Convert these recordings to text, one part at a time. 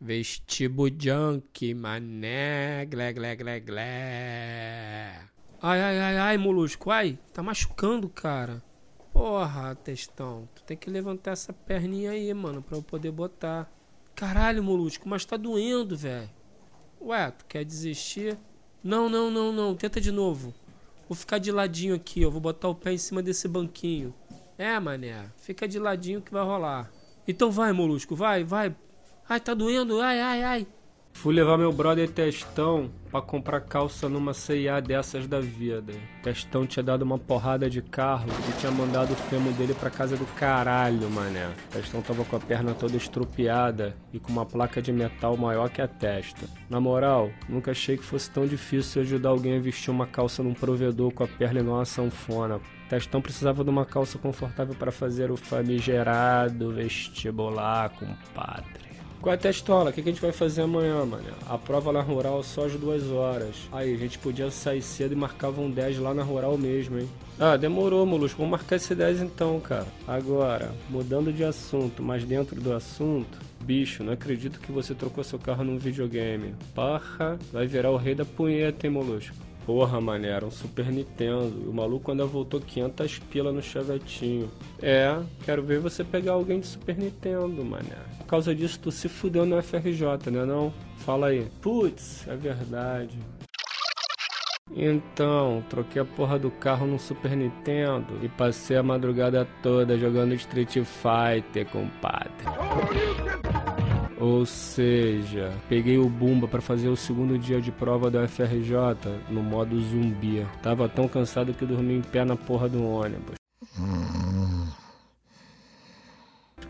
Vestibo junk, mané, glé, glé, glé, glé. Ai, ai, ai, ai, molusco, ai, tá machucando, cara. Porra, testão, tu tem que levantar essa perninha aí, mano, pra eu poder botar. Caralho, molusco, mas tá doendo, velho. Ué, tu quer desistir? Não, não, não, não, tenta de novo. Vou ficar de ladinho aqui, ó, vou botar o pé em cima desse banquinho. É, mané, fica de ladinho que vai rolar. Então vai, molusco, vai, vai. Ai, tá doendo, ai, ai, ai. Fui levar meu brother Testão pra comprar calça numa CIA dessas da vida. Testão tinha dado uma porrada de carro e tinha mandado o fêmur dele pra casa do caralho, mané. Testão tava com a perna toda estrupiada e com uma placa de metal maior que a testa. Na moral, nunca achei que fosse tão difícil ajudar alguém a vestir uma calça num provedor com a perna igual uma sanfona. Testão precisava de uma calça confortável para fazer o famigerado vestibular, compadre. Qual é a testola? O que a gente vai fazer amanhã, mano? A prova na rural só às duas horas. Aí, a gente podia sair cedo e marcava um 10 lá na rural mesmo, hein? Ah, demorou, Molusco. Vamos marcar esse 10 então, cara. Agora, mudando de assunto, mas dentro do assunto, bicho, não acredito que você trocou seu carro num videogame. Parra, vai virar o rei da punheta, hein, Molusco? Porra, mané, era um Super Nintendo. O maluco ainda voltou 500 pila no chavetinho. É, quero ver você pegar alguém de Super Nintendo, mané. Por causa disso, tu se fudeu no FRJ, né não? Fala aí. Putz, é verdade. Então, troquei a porra do carro no Super Nintendo e passei a madrugada toda jogando Street Fighter, compadre. Ou seja, peguei o Bumba para fazer o segundo dia de prova da FRJ no modo zumbi. Tava tão cansado que dormi em pé na porra do ônibus.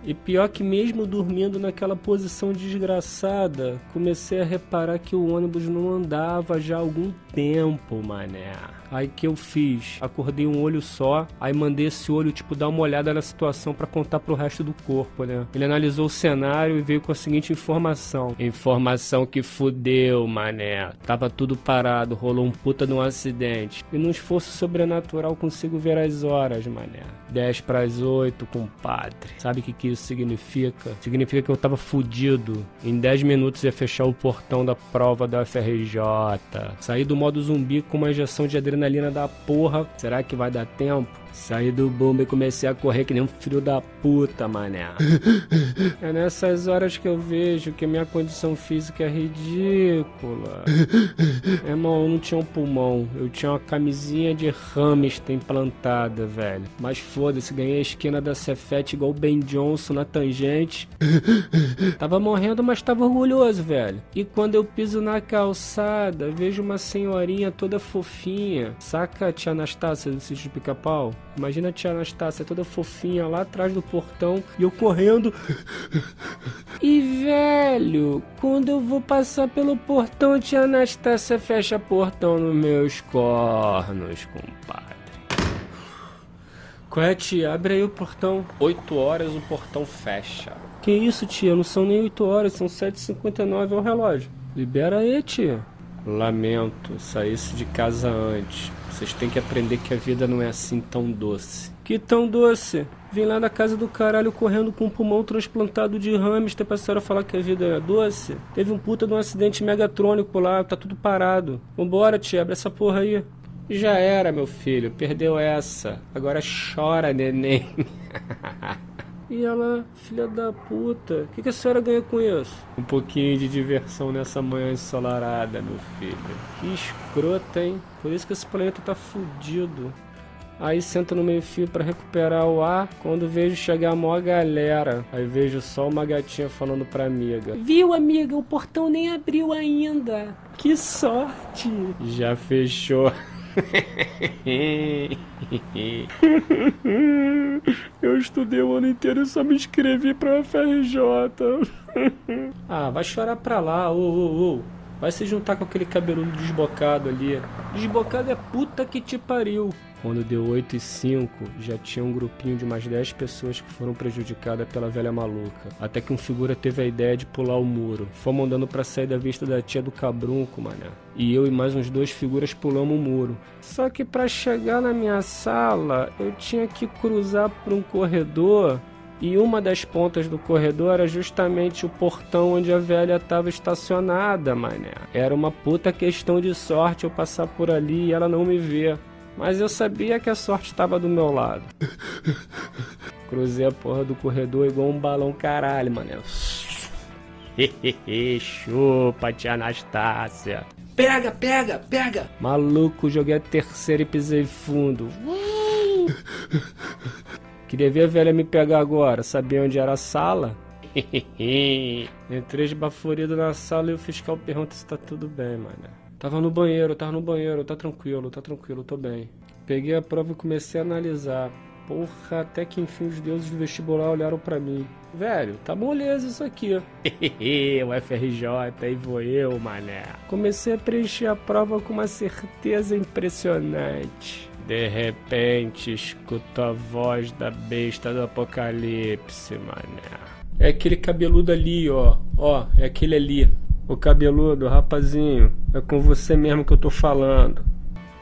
E pior que mesmo dormindo naquela posição desgraçada, comecei a reparar que o ônibus não andava já há algum tempo, mané. Aí que eu fiz? Acordei um olho só, aí mandei esse olho, tipo, dar uma olhada na situação para contar pro resto do corpo, né? Ele analisou o cenário e veio com a seguinte informação: Informação que fudeu, mané. Tava tudo parado, rolou um puta de um acidente. E num esforço sobrenatural consigo ver as horas, mané. 10 para as 8, compadre. Sabe o que, que isso significa? Significa que eu tava fudido. Em 10 minutos ia fechar o portão da prova da FRJ. Saí do modo zumbi com uma injeção de adrenalina da porra. Será que vai dar tempo? Saí do bomba e comecei a correr que nem um filho da puta, mané. é nessas horas que eu vejo que minha condição física é ridícula. É, irmão, eu não tinha um pulmão. Eu tinha uma camisinha de hamster implantada, velho. Mas foda-se, ganhei a esquina da Cefete igual o Ben Johnson na tangente. tava morrendo, mas tava orgulhoso, velho. E quando eu piso na calçada, vejo uma senhorinha toda fofinha. Saca a tia Anastácia do sítio de pica-pau? Imagina a tia Anastácia toda fofinha lá atrás do portão e eu correndo. E velho, quando eu vou passar pelo portão, a tia Anastácia fecha portão nos meus cornos, compadre. É, tia? Abre aí o portão. 8 horas o portão fecha. Que isso, tia? Não são nem 8 horas, são 7h59 ao relógio. Libera aí, tia. Lamento, saísse de casa antes. Vocês têm que aprender que a vida não é assim tão doce. Que tão doce? Vim lá da casa do caralho correndo com um pulmão transplantado de hamster pra senhora falar que a vida é doce? Teve um puta de um acidente megatrônico lá, tá tudo parado. Vambora, tia, abre essa porra aí. Já era, meu filho, perdeu essa. Agora chora, neném. E ela, filha da puta, o que, que, a senhora ganha com isso? Um pouquinho de diversão nessa manhã ensolarada, meu filho. Que escrota, hein? Por isso que esse planeta tá fudido. Aí senta no meio fio para recuperar o ar. Quando vejo chegar a maior galera, aí vejo só uma gatinha falando pra amiga: Viu, amiga? O portão nem abriu ainda. Que sorte! Já fechou. Eu estudei o ano inteiro e só me inscrevi pra FRJ. ah, vai chorar pra lá, ô, ô, ô. Vai se juntar com aquele cabeludo desbocado ali. Desbocado é puta que te pariu. Quando deu 8 e 5, já tinha um grupinho de mais 10 pessoas que foram prejudicadas pela velha maluca. Até que um figura teve a ideia de pular o muro. Fomos andando pra sair da vista da tia do cabrunco, mané. E eu e mais uns dois figuras pulamos o muro. Só que para chegar na minha sala, eu tinha que cruzar por um corredor E uma das pontas do corredor era justamente o portão onde a velha estava estacionada, mané. Era uma puta questão de sorte eu passar por ali e ela não me ver. Mas eu sabia que a sorte estava do meu lado. Cruzei a porra do corredor igual um balão caralho, mané. Chupa, tia Anastácia. Pega, pega, pega! Maluco, joguei a terceira e pisei fundo. Queria ver a velha me pegar agora. Sabia onde era a sala? Entrei esbaforido na sala e o fiscal pergunta se tá tudo bem, mano. Tava no banheiro, tava no banheiro, tá tranquilo, tá tranquilo, tô bem. Peguei a prova e comecei a analisar. Porra, até que enfim os deuses do vestibular olharam para mim. Velho, tá moleza isso aqui. o FRJ, aí vou eu, mané. Comecei a preencher a prova com uma certeza impressionante. De repente, escuto a voz da besta do apocalipse, mané. É aquele cabeludo ali, ó. Ó, é aquele ali. O cabeludo, rapazinho, é com você mesmo que eu tô falando.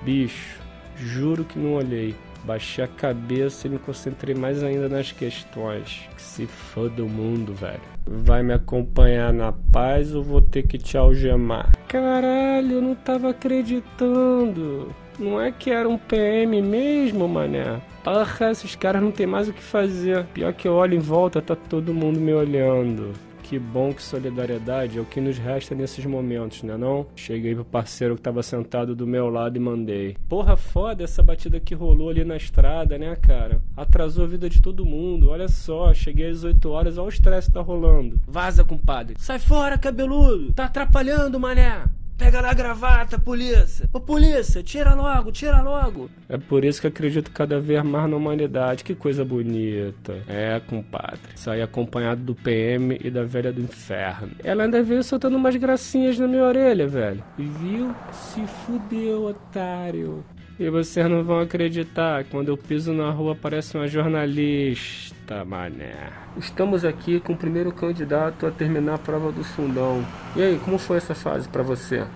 Bicho, juro que não olhei. Baixei a cabeça e me concentrei mais ainda nas questões. Que se foda o mundo, velho. Vai me acompanhar na paz ou vou ter que te algemar? Caralho, eu não tava acreditando. Não é que era um PM mesmo, mané? Porra, esses caras não tem mais o que fazer. Pior que eu olho em volta, tá todo mundo me olhando. Que bom que solidariedade é o que nos resta nesses momentos, né não? Cheguei pro parceiro que tava sentado do meu lado e mandei. Porra, foda essa batida que rolou ali na estrada, né, cara? Atrasou a vida de todo mundo, olha só. Cheguei às 8 horas, olha o estresse que tá rolando. Vaza, compadre. Sai fora, cabeludo. Tá atrapalhando, mané. Pega na gravata, polícia! Ô polícia, tira logo, tira logo! É por isso que acredito cada vez mais na humanidade. Que coisa bonita. É, compadre. Saí acompanhado do PM e da velha do inferno. Ela ainda veio soltando umas gracinhas na minha orelha, velho. Viu? Se fudeu, otário. E vocês não vão acreditar, quando eu piso na rua aparece uma jornalista, mané. Estamos aqui com o primeiro candidato a terminar a prova do fundão. E aí, como foi essa fase para você?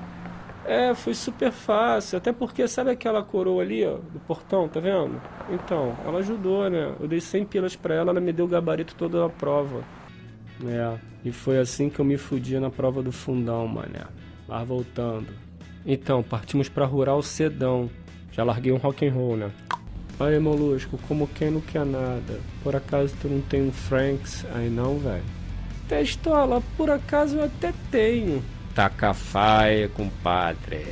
É, foi super fácil, até porque sabe aquela coroa ali, ó, do portão, tá vendo? Então, ela ajudou, né? Eu dei 100 pilas pra ela, ela me deu o gabarito toda a prova. É, e foi assim que eu me fudi na prova do fundão, mané. Lá voltando. Então, partimos para Rural Sedão. Já larguei um rock and roll, né? Aí, Molusco, como quem não quer nada. Por acaso tu não tem um Franks aí não, velho? Testola, por acaso eu até tenho. Taca faia, compadre.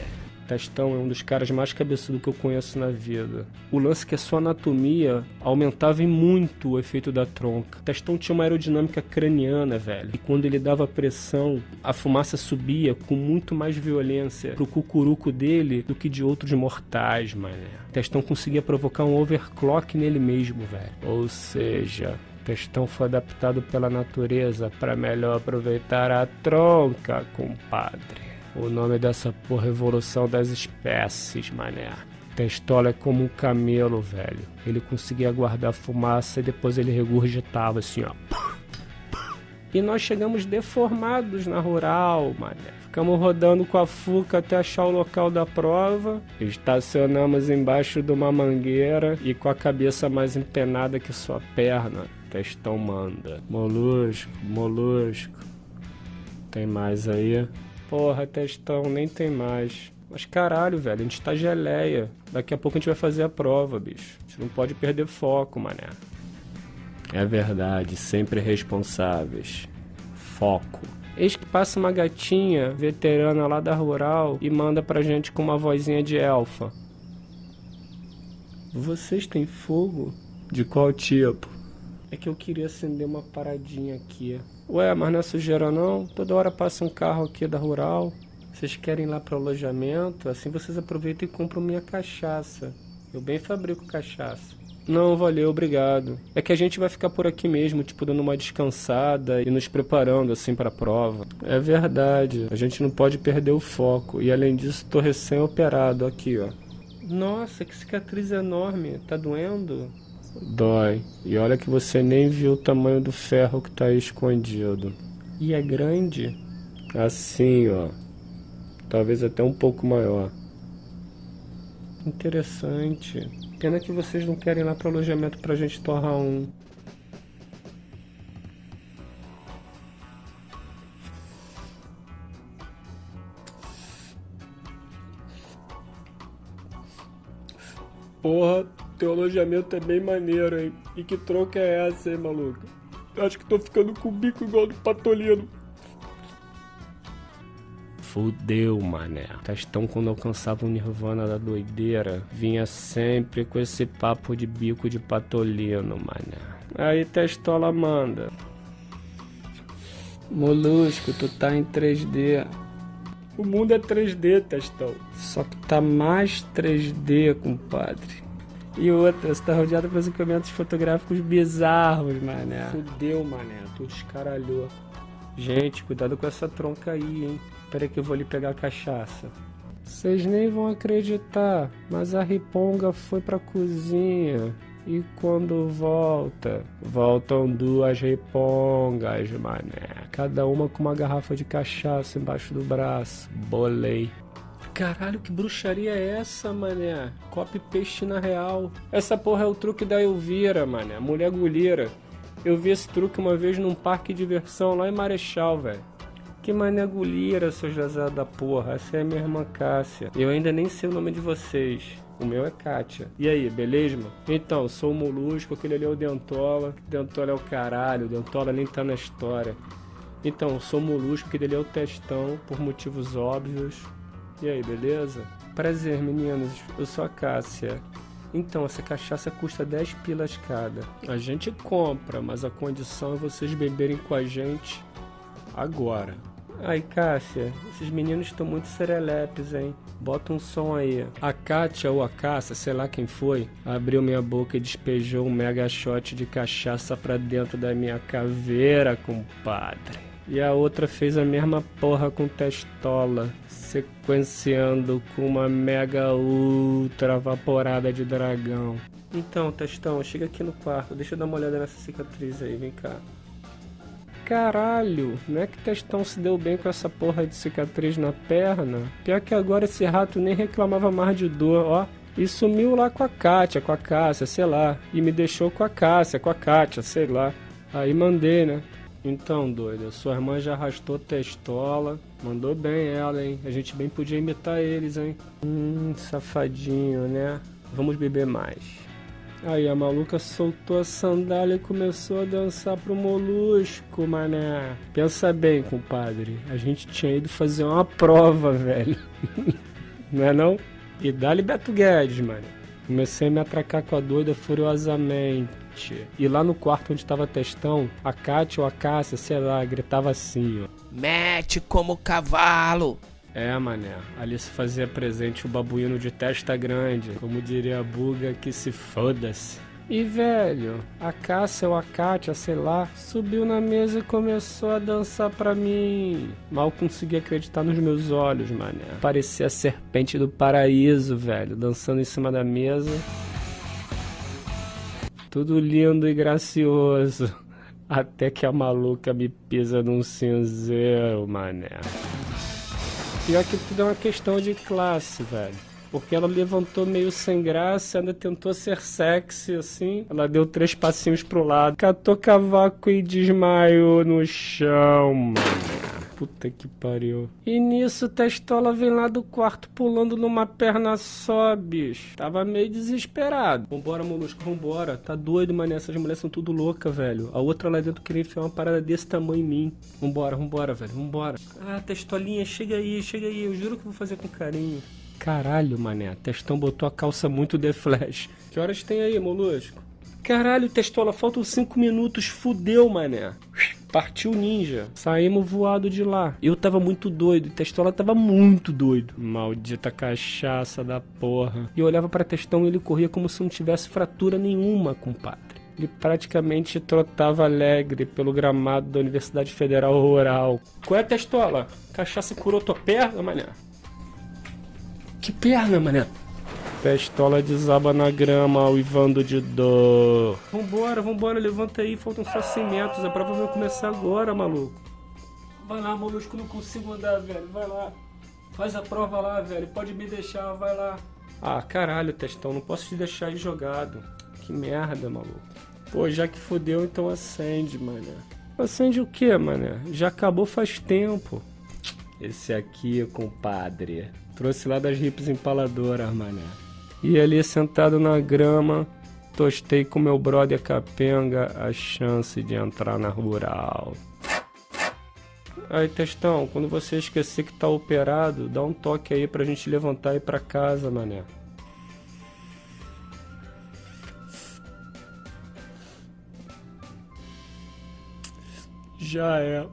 Testão é um dos caras mais cabeçudos que eu conheço na vida. O lance é que a sua anatomia aumentava em muito o efeito da tronca. Testão tinha uma aerodinâmica craniana, velho. E quando ele dava pressão, a fumaça subia com muito mais violência pro cucuruco dele do que de outros mortais, mané. Testão conseguia provocar um overclock nele mesmo, velho. Ou seja, Testão foi adaptado pela natureza para melhor aproveitar a tronca, compadre. O nome dessa porra é Evolução das Espécies, mané. Testola é como um camelo, velho. Ele conseguia guardar fumaça e depois ele regurgitava assim, ó. E nós chegamos deformados na rural, mané. Ficamos rodando com a Fuca até achar o local da prova. Estacionamos embaixo de uma mangueira e com a cabeça mais empenada que sua perna. Testão manda. Molusco, molusco. Tem mais aí? Porra, testão, nem tem mais. Mas caralho, velho, a gente tá geleia. Daqui a pouco a gente vai fazer a prova, bicho. A gente não pode perder foco, mané. É verdade, sempre responsáveis. Foco. Eis que passa uma gatinha veterana lá da rural e manda pra gente com uma vozinha de elfa. Vocês têm fogo? De qual tipo? É que eu queria acender uma paradinha aqui. Ué, mas não é sujeira não? Toda hora passa um carro aqui da rural. Vocês querem ir lá para o alojamento? Assim vocês aproveitam e compram minha cachaça. Eu bem fabrico cachaça. Não, valeu, obrigado. É que a gente vai ficar por aqui mesmo, tipo, dando uma descansada e nos preparando, assim, para a prova. É verdade, a gente não pode perder o foco. E além disso, tô recém-operado aqui, ó. Nossa, que cicatriz enorme. Tá doendo? dói. E olha que você nem viu o tamanho do ferro que está escondido. E é grande? Assim, ó. Talvez até um pouco maior. Interessante. Pena que vocês não querem ir lá para alojamento para a gente torrar um. Porra, teu alojamento é bem maneiro, hein? E que troca é essa, hein, maluco? Acho que tô ficando com o bico igual do Patolino. Fudeu, mané. Testão, quando alcançava o nirvana da doideira, vinha sempre com esse papo de bico de patolino, mané. Aí Testola manda. Molusco, tu tá em 3D. O mundo é 3D, Testão. Só que tá mais 3D, compadre. E outra, você tá rodeado por equipamentos fotográficos bizarros, mané. Fudeu, mané. Tu descaralhou. Gente, cuidado com essa tronca aí, hein. Pera que eu vou ali pegar a cachaça. Vocês nem vão acreditar, mas a riponga foi pra cozinha. E quando volta, voltam duas ripongas, mané. Cada uma com uma garrafa de cachaça embaixo do braço. Bolei. Caralho, que bruxaria é essa, mané? Copy na real. Essa porra é o truque da Elvira, mané. Mulher gulheira. Eu vi esse truque uma vez num parque de diversão lá em Marechal, velho. Que mané gulheira, seus lazados da porra. Essa é a minha irmã Cássia. Eu ainda nem sei o nome de vocês. O meu é Kátia. E aí, beleza, mano? Então, sou o Molusco, aquele ali é o Dentola. Dentola é o caralho, o Dentola nem tá na história. Então, sou o Molusco, aquele ali é o Testão, por motivos óbvios. E aí, beleza? Prazer, meninos. Eu sou a Cássia. Então, essa cachaça custa 10 pilas cada. A gente compra, mas a condição é vocês beberem com a gente agora. Aí, Cássia, esses meninos estão muito serelepes, hein? Bota um som aí. A Kátia ou a Cássia, sei lá quem foi, abriu minha boca e despejou um mega shot de cachaça pra dentro da minha caveira, compadre. E a outra fez a mesma porra com testola, sequenciando com uma mega ultra vaporada de dragão. Então, Testão, chega aqui no quarto, deixa eu dar uma olhada nessa cicatriz aí, vem cá. Caralho, não é que Testão se deu bem com essa porra de cicatriz na perna? Pior que agora esse rato nem reclamava mais de dor, ó. E sumiu lá com a Kátia, com a Cássia, sei lá. E me deixou com a Cássia, com a Kátia, sei lá. Aí mandei, né? Então, doido, sua irmã já arrastou testola. Mandou bem ela, hein? A gente bem podia imitar eles, hein? Hum, safadinho, né? Vamos beber mais. Aí a maluca soltou a sandália e começou a dançar pro molusco, mané. Pensa bem, compadre. A gente tinha ido fazer uma prova, velho. não é não? E dá-lhe Beto Guedes, mano. Comecei a me atracar com a doida furiosamente. E lá no quarto onde tava testão, a Kátia ou a Cássia, sei lá, gritava assim, ó. Mete como cavalo! É, mané. Ali se fazia presente o babuíno de testa grande. Como diria a buga, que se foda-se. E velho, a Cássia ou a Kátia, sei lá, subiu na mesa e começou a dançar pra mim. Mal consegui acreditar nos meus olhos, mané. Parecia a serpente do paraíso, velho, dançando em cima da mesa. Tudo lindo e gracioso. Até que a maluca me pisa num cinzeiro, mané. Pior que tudo é uma questão de classe, velho. Porque ela levantou meio sem graça, ainda tentou ser sexy, assim. Ela deu três passinhos pro lado, catou cavaco e desmaiou no chão, mano. Puta que pariu. E nisso, Testola vem lá do quarto pulando numa perna só, bicho. Tava meio desesperado. Vambora, molusco, vambora. Tá doido, mané. Essas mulheres são tudo louca, velho. A outra lá dentro queria enfiar uma parada desse tamanho em mim. Vambora, vambora, velho. Vambora. Ah, Testolinha, chega aí, chega aí. Eu juro que vou fazer com carinho. Caralho, mané. Testão botou a calça muito de flash. Que horas tem aí, molusco? Caralho, Testola, faltam cinco minutos. Fudeu, mané. Partiu ninja. Saímos voado de lá. Eu tava muito doido. Testola tava muito doido. Maldita cachaça da porra. E eu olhava pra Testão e ele corria como se não tivesse fratura nenhuma, compadre. Ele praticamente trotava alegre pelo gramado da Universidade Federal Rural. Qual é, Testola? Cachaça curou tua perna, mané? Que perna, mané? Testola desaba na grama, uivando de dor. Vambora, vambora, levanta aí, faltam só 100 metros. A prova vai começar agora, maluco. Vai lá, molusco, não consigo andar, velho. Vai lá. Faz a prova lá, velho. Pode me deixar, vai lá. Ah, caralho, Testão, não posso te deixar aí jogado. Que merda, maluco. Pô, já que fodeu, então acende, mané. Acende o que, mané? Já acabou faz tempo. Esse aqui, compadre. Trouxe lá das hips empaladoras, mané. E ali sentado na grama, tostei com meu brother capenga a chance de entrar na rural. Aí, Testão, quando você esquecer que tá operado, dá um toque aí pra gente levantar e ir pra casa, mané. Já é.